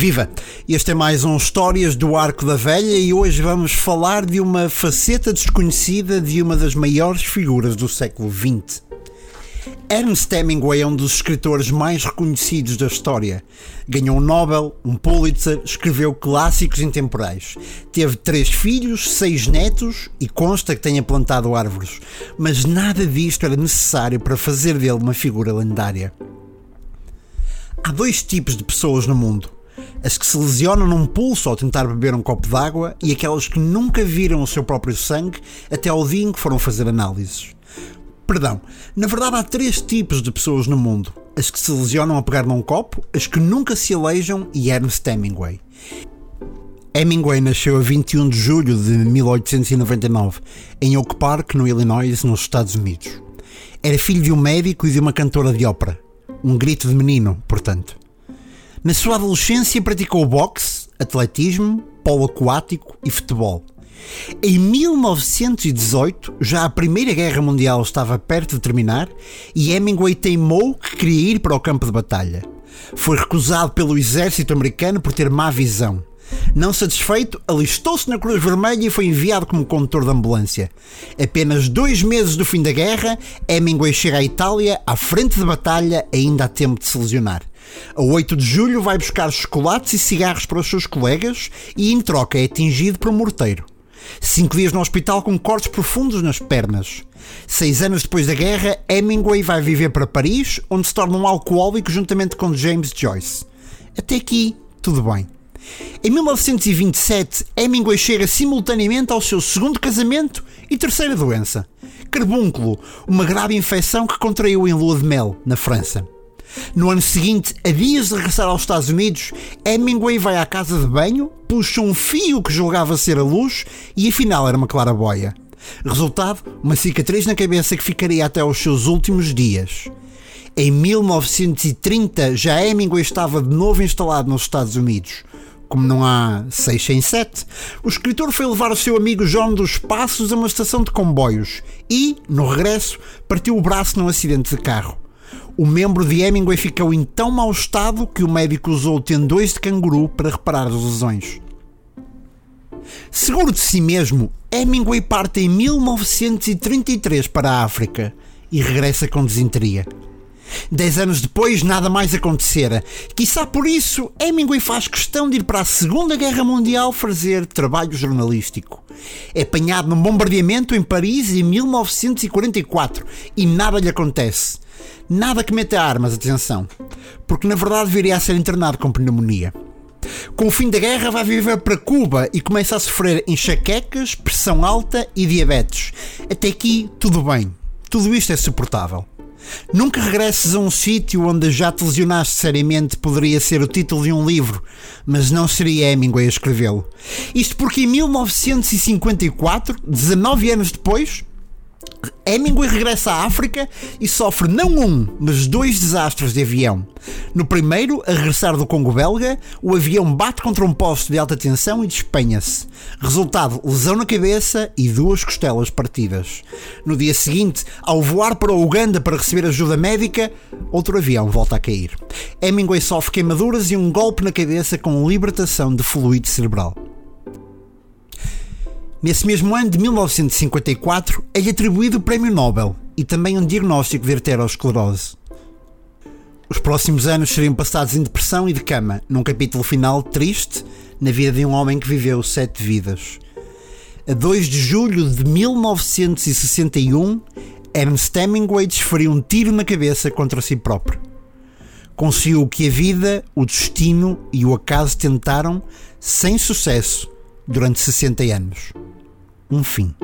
Viva! Este é mais um Histórias do Arco da Velha e hoje vamos falar de uma faceta desconhecida de uma das maiores figuras do século XX. Ernest Hemingway é um dos escritores mais reconhecidos da história. Ganhou um Nobel, um Pulitzer, escreveu clássicos intemporais. Teve três filhos, seis netos e consta que tenha plantado árvores. Mas nada disto era necessário para fazer dele uma figura lendária. Há dois tipos de pessoas no mundo as que se lesionam num pulso ao tentar beber um copo d'água e aquelas que nunca viram o seu próprio sangue até ao dia em que foram fazer análises. Perdão, na verdade há três tipos de pessoas no mundo: as que se lesionam a pegar num copo, as que nunca se aleijam e Ernest Hemingway. Hemingway nasceu a 21 de julho de 1899 em Oak Park, no Illinois, nos Estados Unidos. Era filho de um médico e de uma cantora de ópera. Um grito de menino, portanto. Na sua adolescência praticou boxe, atletismo, polo aquático e futebol. Em 1918, já a Primeira Guerra Mundial estava perto de terminar e Hemingway teimou que queria ir para o campo de batalha. Foi recusado pelo exército americano por ter má visão. Não satisfeito, alistou-se na Cruz Vermelha e foi enviado como condutor de ambulância. Apenas dois meses do fim da guerra, Hemingway chega à Itália, à frente de batalha, ainda há tempo de se lesionar. A 8 de julho vai buscar chocolates e cigarros para os seus colegas e, em troca, é atingido por um morteiro. Cinco dias no hospital com cortes profundos nas pernas. Seis anos depois da guerra, Hemingway vai viver para Paris, onde se torna um alcoólico juntamente com James Joyce. Até aqui, tudo bem. Em 1927, Hemingway chega simultaneamente ao seu segundo casamento e terceira doença. Carbúnculo, uma grave infecção que contraiu em lua de mel, na França. No ano seguinte, a dias de regressar aos Estados Unidos, Hemingway vai à casa de banho, puxa um fio que julgava ser a luz e afinal era uma claraboia. Resultado, uma cicatriz na cabeça que ficaria até aos seus últimos dias. Em 1930, já Hemingway estava de novo instalado nos Estados Unidos. Como não há 6 sem 7, o escritor foi levar o seu amigo John dos Passos a uma estação de comboios e, no regresso, partiu o braço num acidente de carro. O membro de Hemingway ficou em tão mau estado que o médico usou tendões de canguru para reparar as lesões. Seguro de si mesmo, Hemingway parte em 1933 para a África e regressa com desinteria. Dez anos depois, nada mais acontecera. Quizá por isso, Hemingway faz questão de ir para a Segunda Guerra Mundial fazer trabalho jornalístico. É apanhado num bombardeamento em Paris em 1944 e nada lhe acontece. Nada que meta armas, atenção, porque na verdade viria a ser internado com pneumonia. Com o fim da guerra, vai viver para Cuba e começa a sofrer enxaquecas, pressão alta e diabetes. Até aqui, tudo bem. Tudo isto é suportável. Nunca regresses a um sítio onde já te lesionaste seriamente poderia ser o título de um livro, mas não seria Hemingway a escrevê-lo. Isto porque em 1954, 19 anos depois, Hemingway regressa à África e sofre não um, mas dois desastres de avião. No primeiro, a regressar do Congo belga, o avião bate contra um poste de alta tensão e despenha-se. Resultado, lesão na cabeça e duas costelas partidas. No dia seguinte, ao voar para Uganda para receber ajuda médica, outro avião volta a cair. Hemingway sofre queimaduras e um golpe na cabeça com libertação de fluido cerebral. Nesse mesmo ano de 1954, é-lhe atribuído o Prémio Nobel e também um diagnóstico de arteriosclerose. Os próximos anos seriam passados em depressão e de cama, num capítulo final triste na vida de um homem que viveu sete vidas. A 2 de julho de 1961, Ernst Hemingway desferiu um tiro na cabeça contra si próprio. Conseguiu o que a vida, o destino e o acaso tentaram, sem sucesso, durante 60 anos um fim.